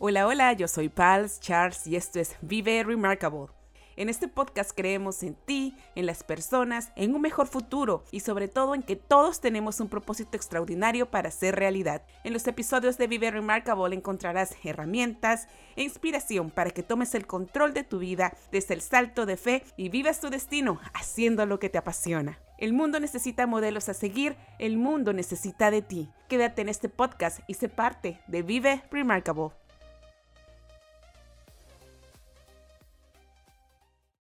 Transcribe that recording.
Hola, hola, yo soy Pals Charles y esto es Vive Remarkable. En este podcast creemos en ti, en las personas, en un mejor futuro y sobre todo en que todos tenemos un propósito extraordinario para hacer realidad. En los episodios de Vive Remarkable encontrarás herramientas e inspiración para que tomes el control de tu vida desde el salto de fe y vivas tu destino haciendo lo que te apasiona. El mundo necesita modelos a seguir, el mundo necesita de ti. Quédate en este podcast y sé parte de Vive Remarkable.